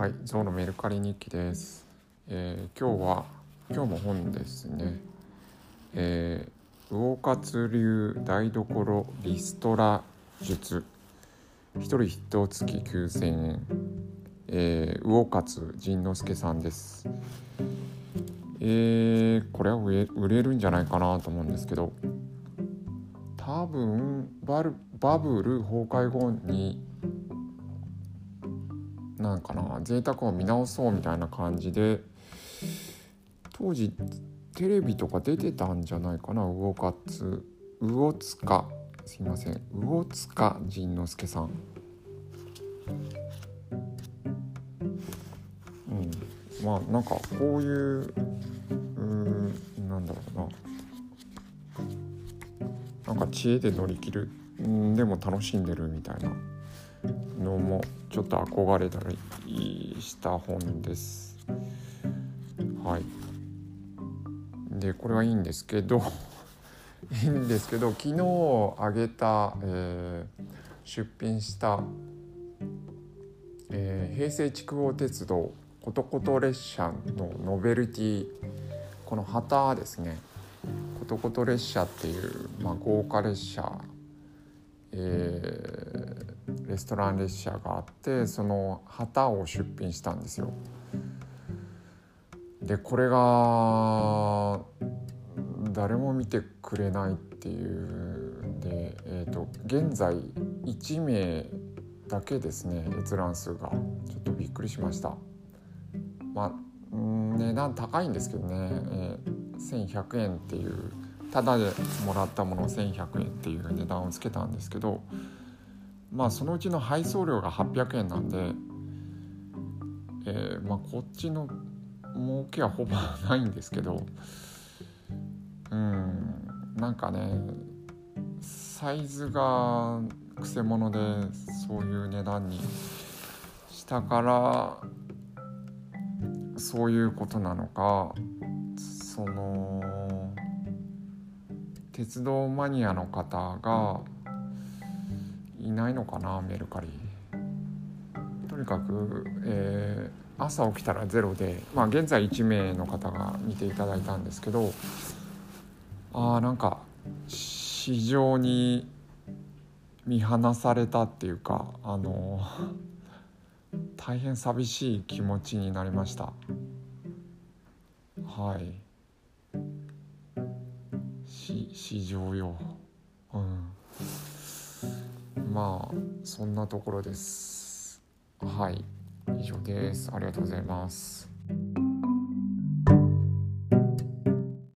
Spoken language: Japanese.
はい、ゾウのメルカリ日記です。えー今日は今日も本ですね。えー、魚活流台所リストラ術一人一月9000円。えー、魚活仁之助さんです。えー、これは売れ売れるんじゃないかなと思うんですけど、多分バルバブル崩壊後になんかな贅沢を見直そうみたいな感じで当時テレビとか出てたんじゃないかな魚活魚塚。すいません魚塚仁之助さん。うん。まあなんかこういううーんなんだろうな。なんか知恵で乗り切る。んでも楽しんでるみたいなのもちょっと憧れたりした本です。はい。でこれはいいんですけど いいんですけど昨日あげた、えー出品した、えー平成筑豊鉄道ことこと列車のノベルティこの旗ですねことこと列車っていう、まあ、豪華列車、えレストラン列車があってその旗を出品したんですよ。でこれが誰も見てくれないっていうんで、えー、と現在1名だけですね閲覧数がちょっとびっくりしました。まあうん値段高いんですけどね、えー1100円っていうただでもらったものを1100円っていう値段をつけたんですけどまあそのうちの配送料が800円なんで、えーまあこっちの儲けはほぼないんですけどうんなんかねサイズがくせ者でそういう値段にしたからそういうことなのかその鉄道マニアの方がいないのかなメルカリ。とにかく、えー朝起きたらゼロで、まあ、現在1名の方が見ていただいたんですけどあーなんか市場に見放されたっていうかあの大変寂しい気持ちになりました。はい。し市場よまあそんなところです。はい。以上です。ありがとうございます。